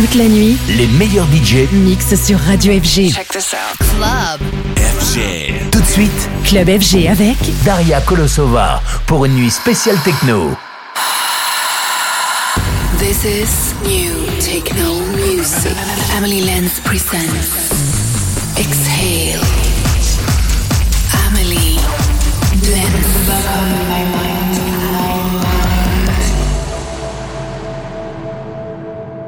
Toute la nuit, les meilleurs DJ mixent sur Radio FG. Check this out. Club. FG. Tout de suite, Club FG avec Daria Kolosova pour une nuit spéciale techno. This is new techno music. Emily Lenz presents Exhale. Amelie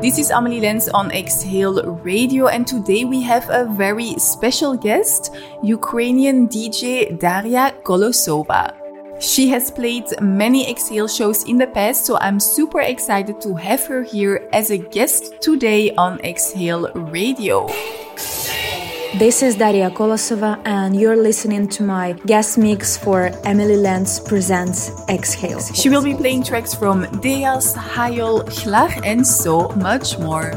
This is Amelie Lens on Exhale Radio, and today we have a very special guest, Ukrainian DJ Daria Kolosova. She has played many Exhale shows in the past, so I'm super excited to have her here as a guest today on Exhale Radio. This is Daria Kolosova, and you're listening to my guest mix for Amelie Lens Presents Exhale. She will be playing tracks from Deas, Hayol, Hlach, and so much more.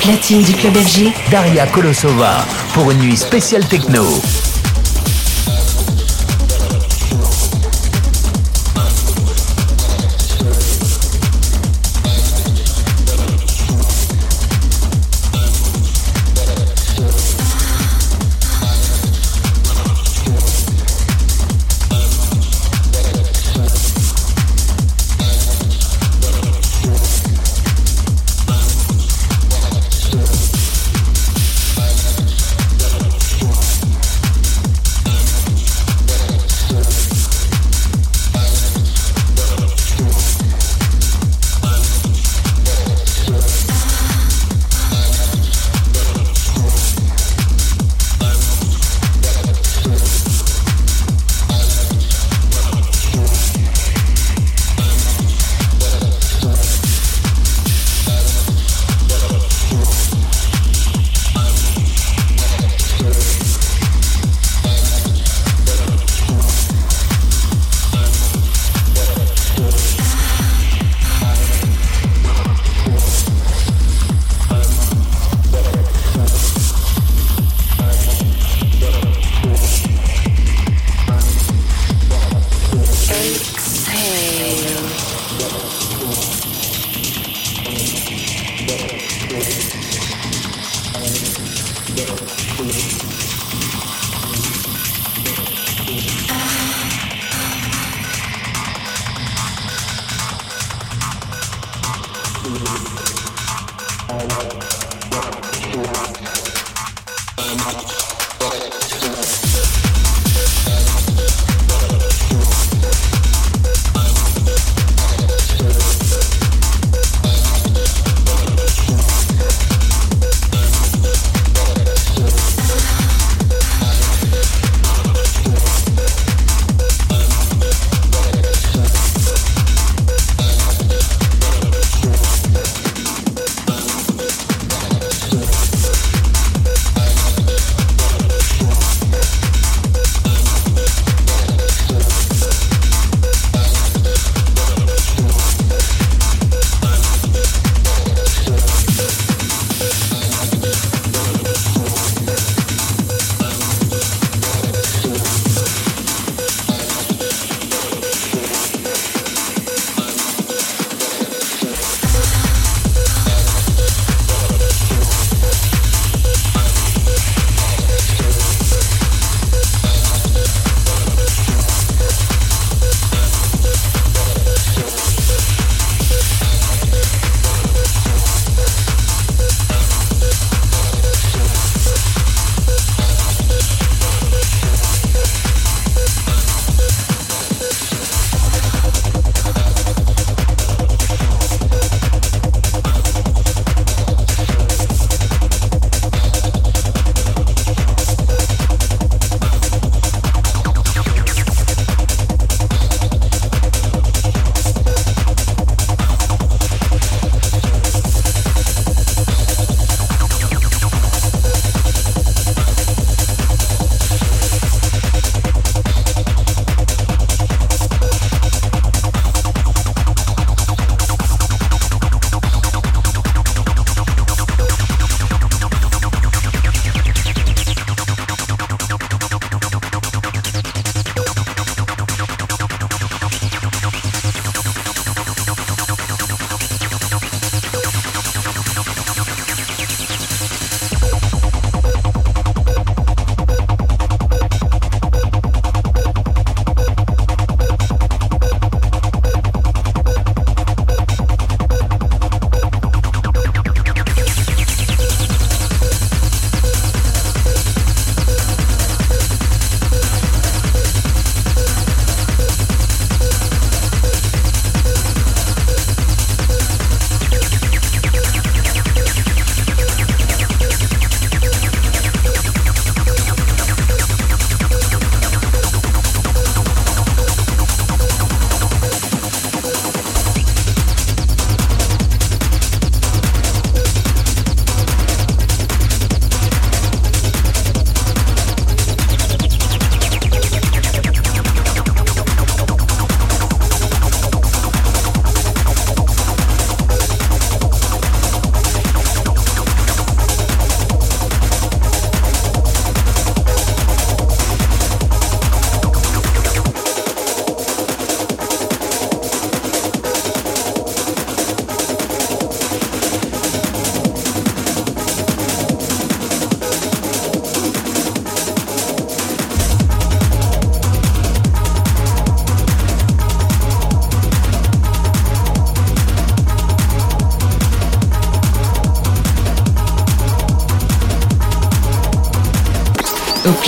Platine du club FG, Daria Kolosova pour une nuit spéciale techno.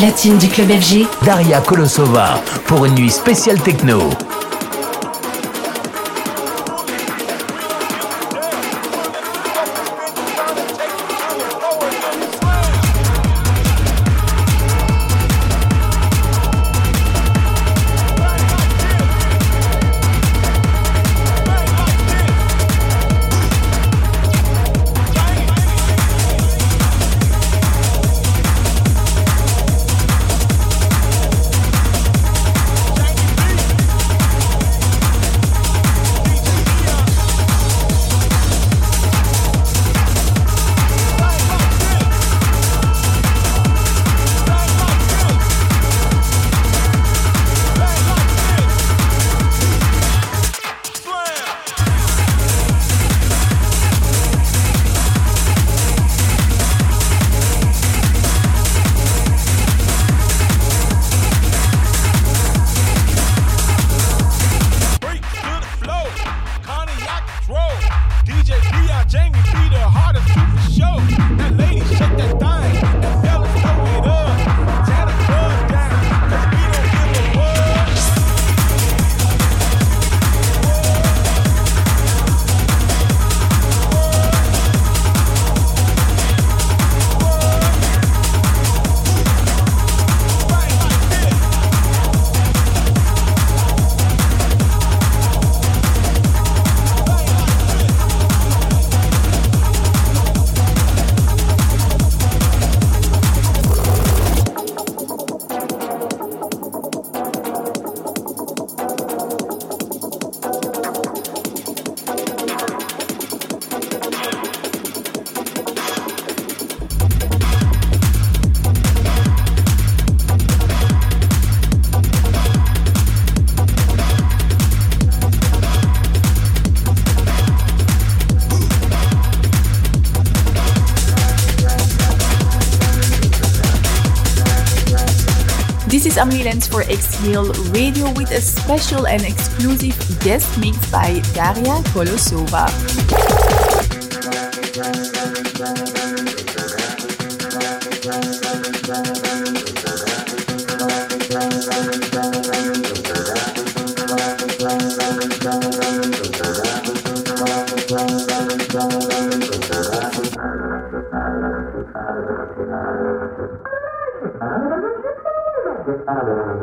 Platine du club FG, Daria Kolosova pour une nuit spéciale techno. Amelie Lens for Exhale Radio with a special and exclusive guest mix by Daria Kolosova. Well,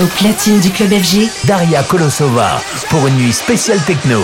Au platine du club FG, Daria Kolosova pour une nuit spéciale techno.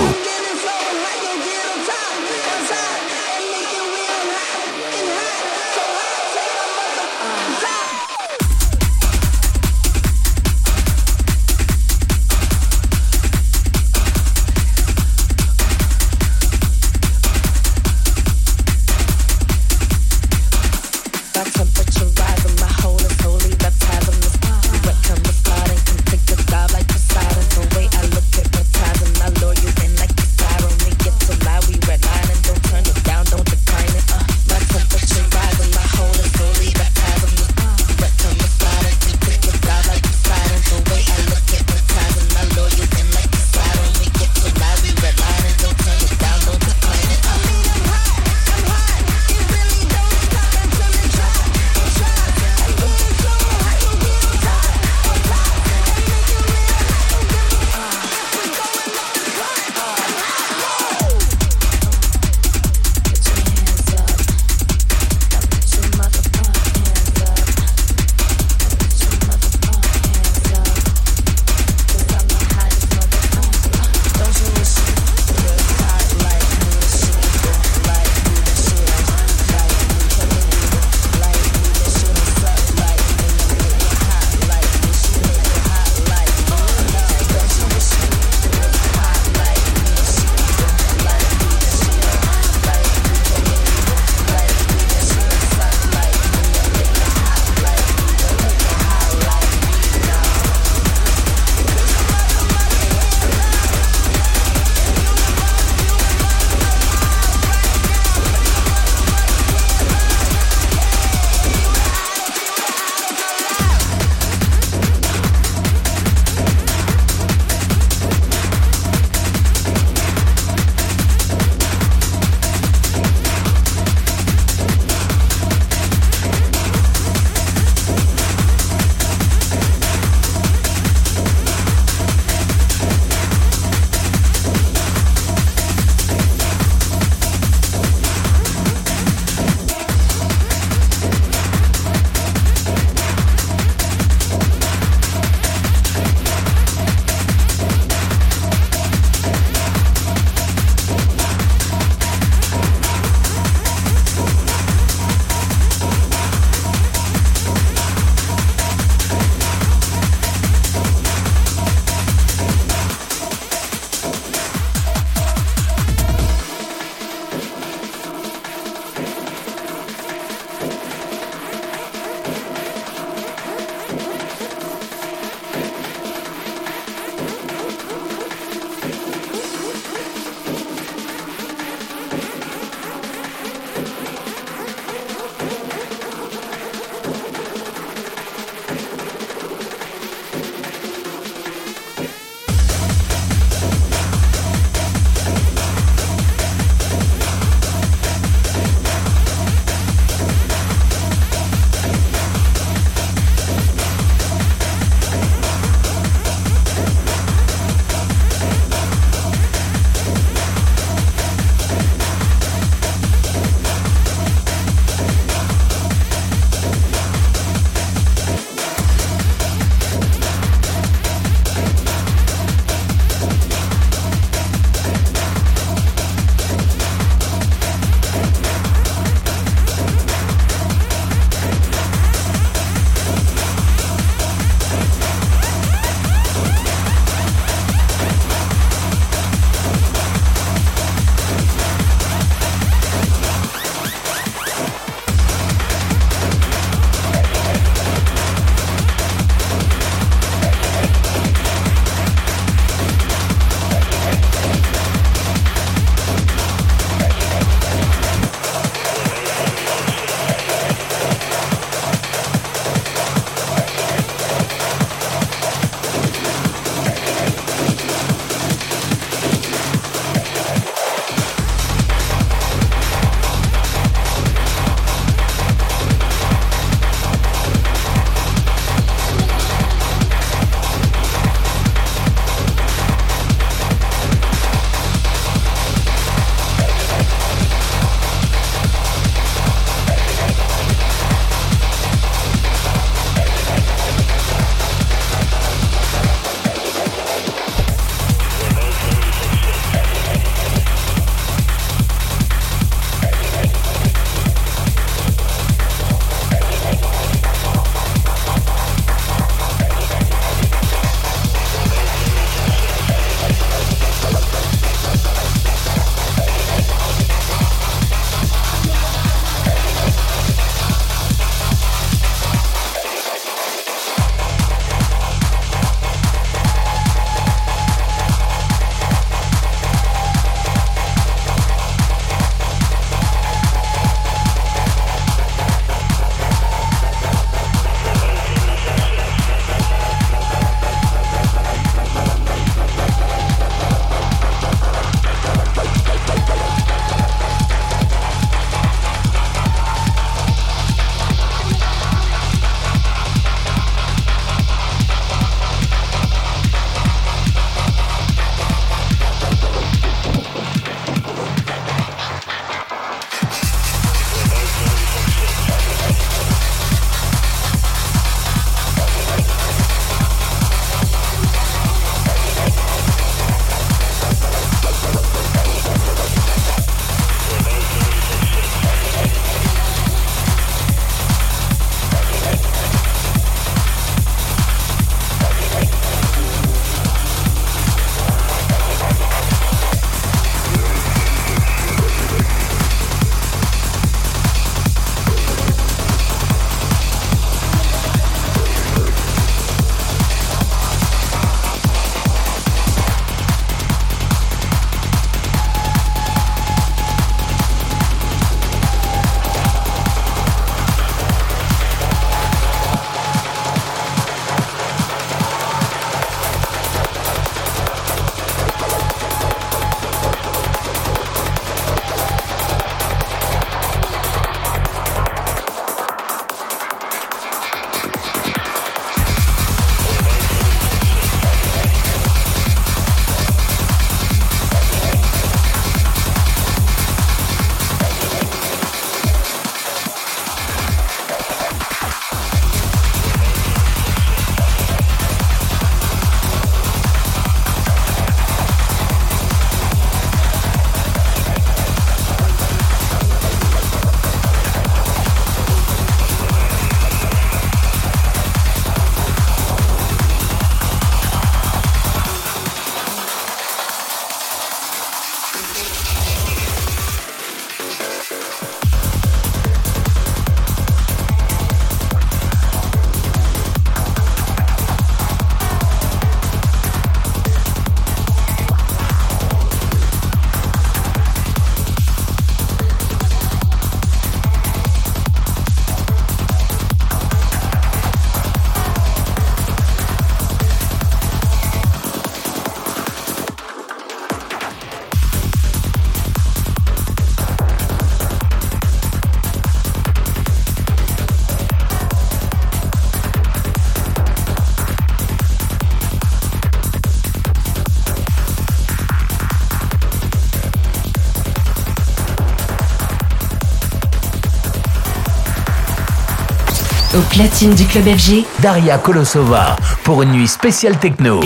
Platine du club FG, Daria Kolosova pour une nuit spéciale techno.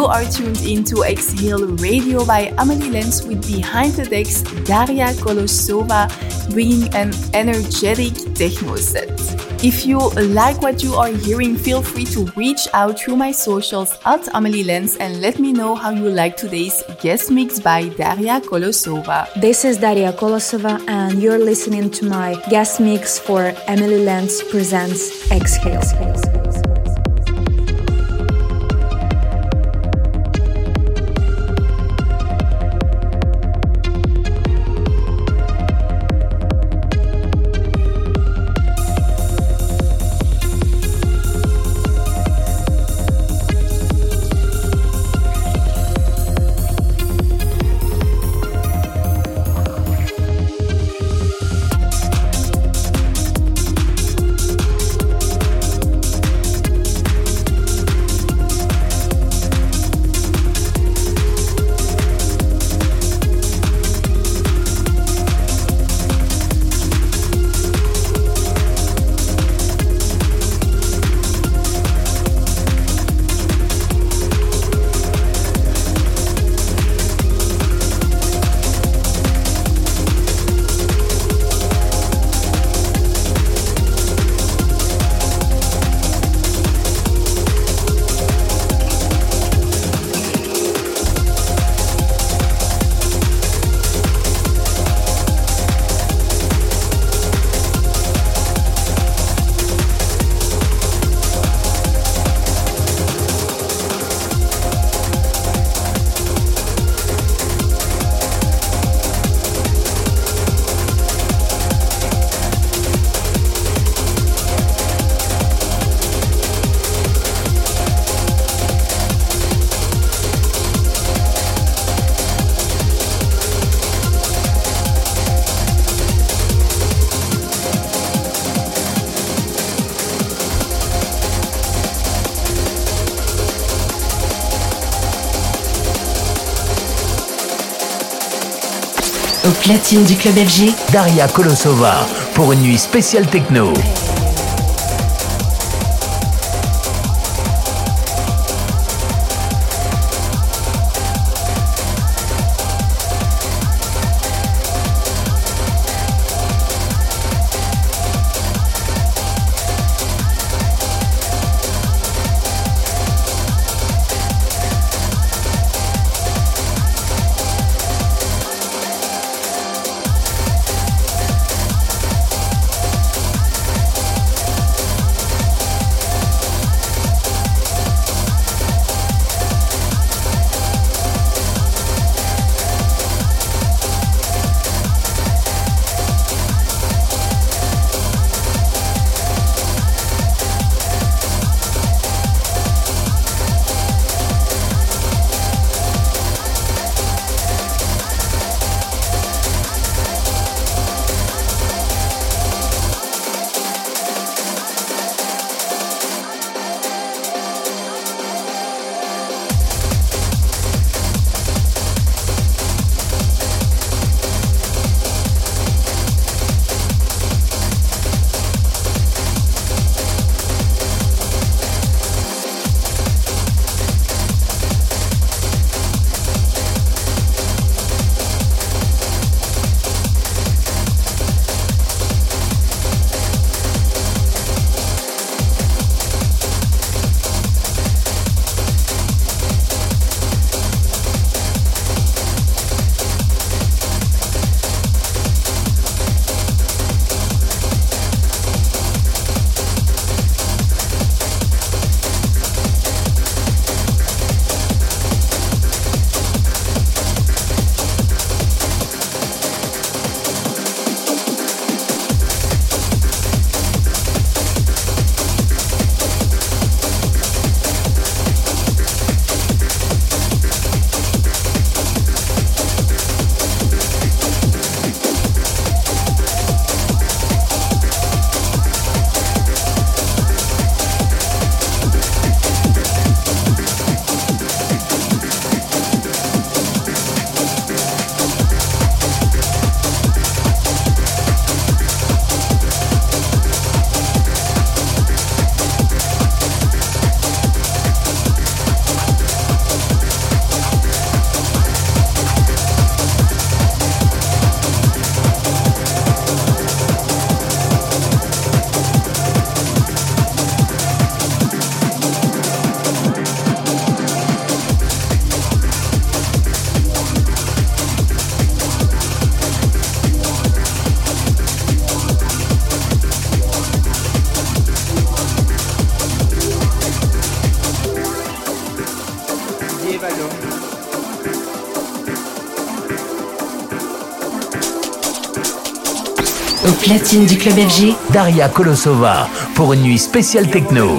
Are tuned into Exhale Radio by Amelie Lens with Behind the Decks Daria Kolosova bringing an energetic techno set. If you like what you are hearing, feel free to reach out through my socials at Amelie Lens and let me know how you like today's guest mix by Daria Kolosova. This is Daria Kolosova, and you're listening to my guest mix for Amelie Lens Presents Exhale. Au platine du club FG, Daria Kolosova pour une nuit spéciale techno. Platine du club FG, Daria Kolosova pour une nuit spéciale techno.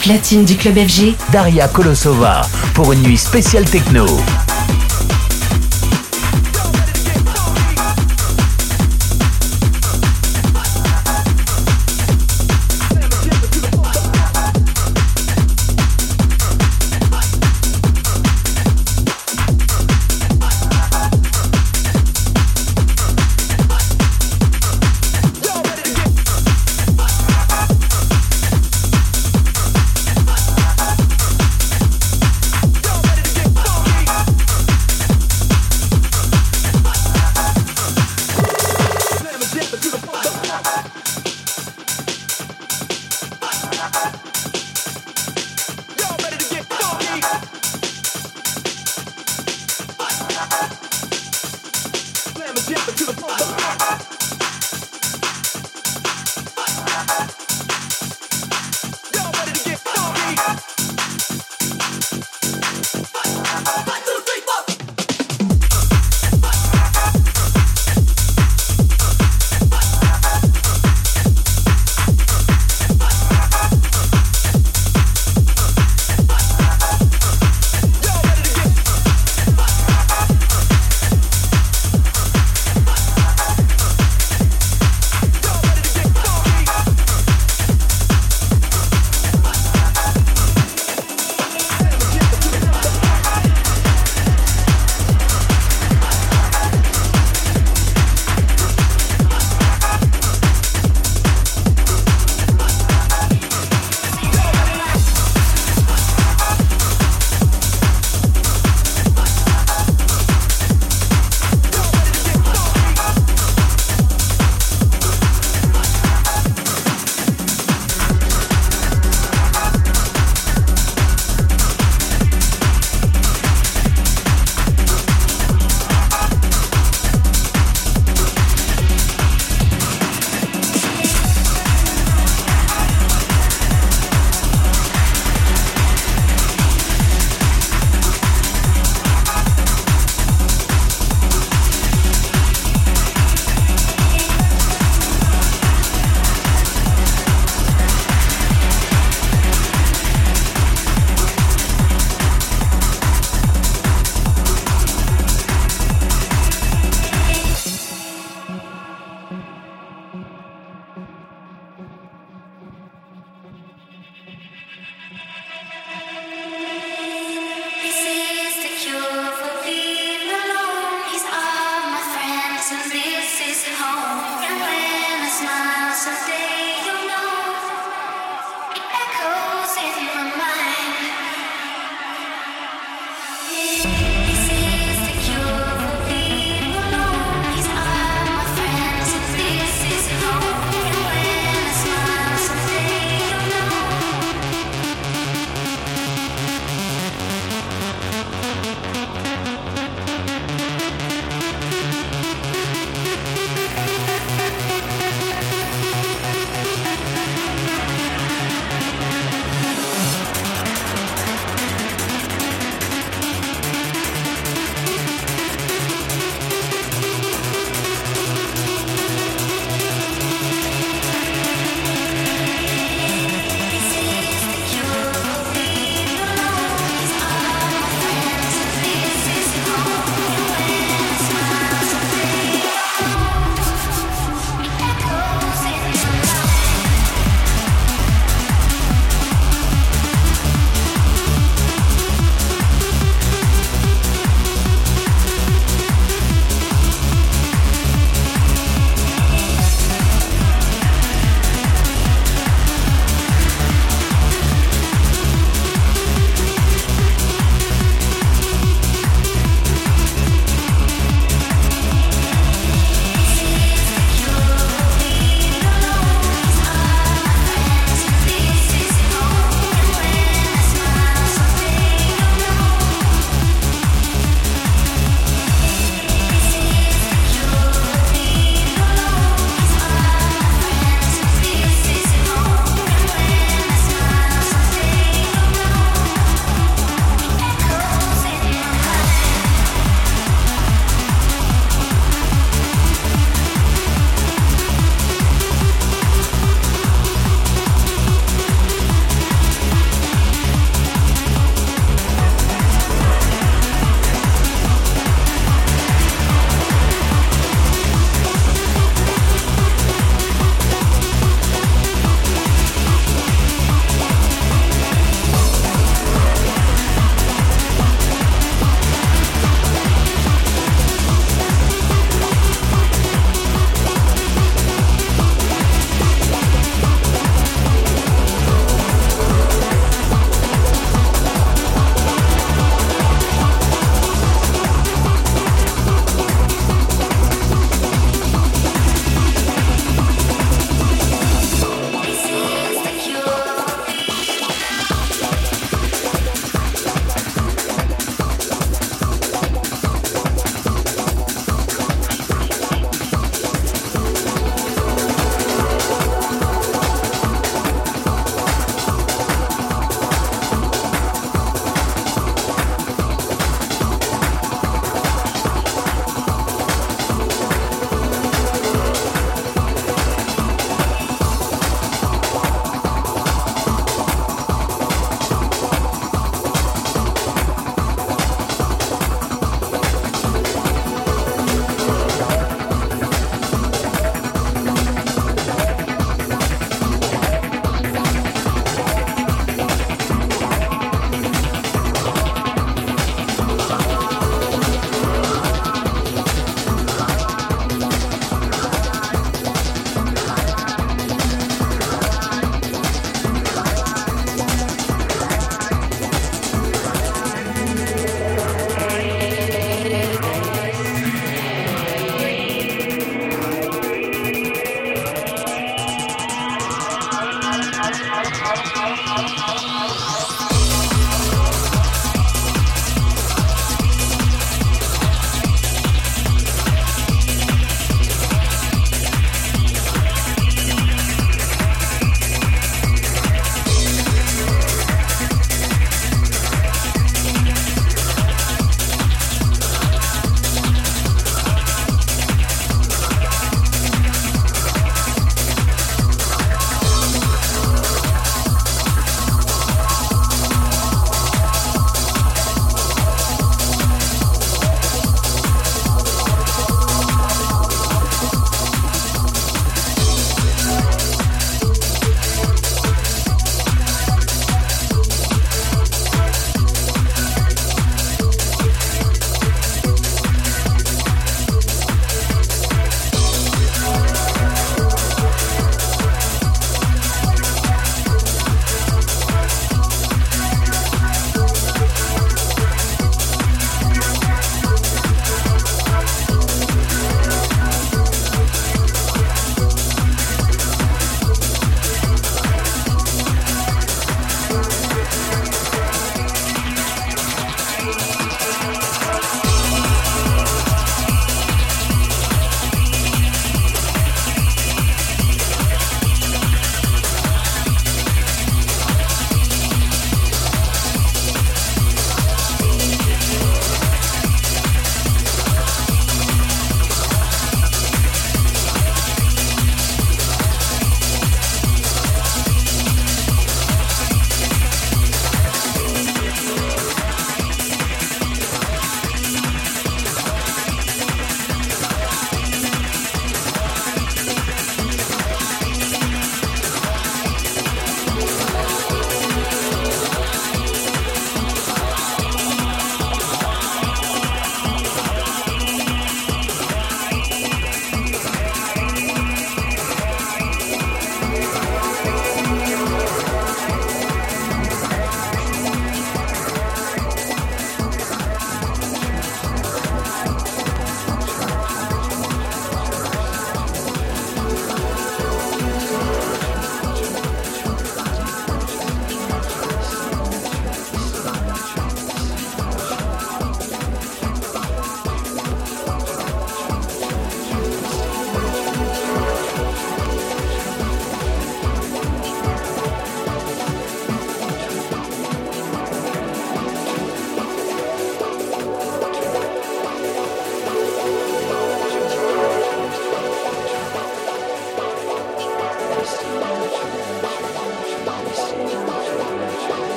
Platine du club FG, Daria Kolosova pour une nuit spéciale techno.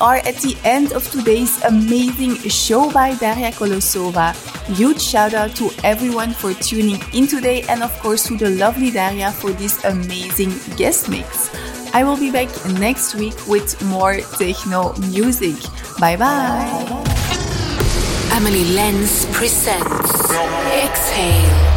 Are at the end of today's amazing show by Daria Kolosova. Huge shout out to everyone for tuning in today and of course to the lovely Daria for this amazing guest mix. I will be back next week with more techno music. Bye bye. Amelie Lens presents Exhale.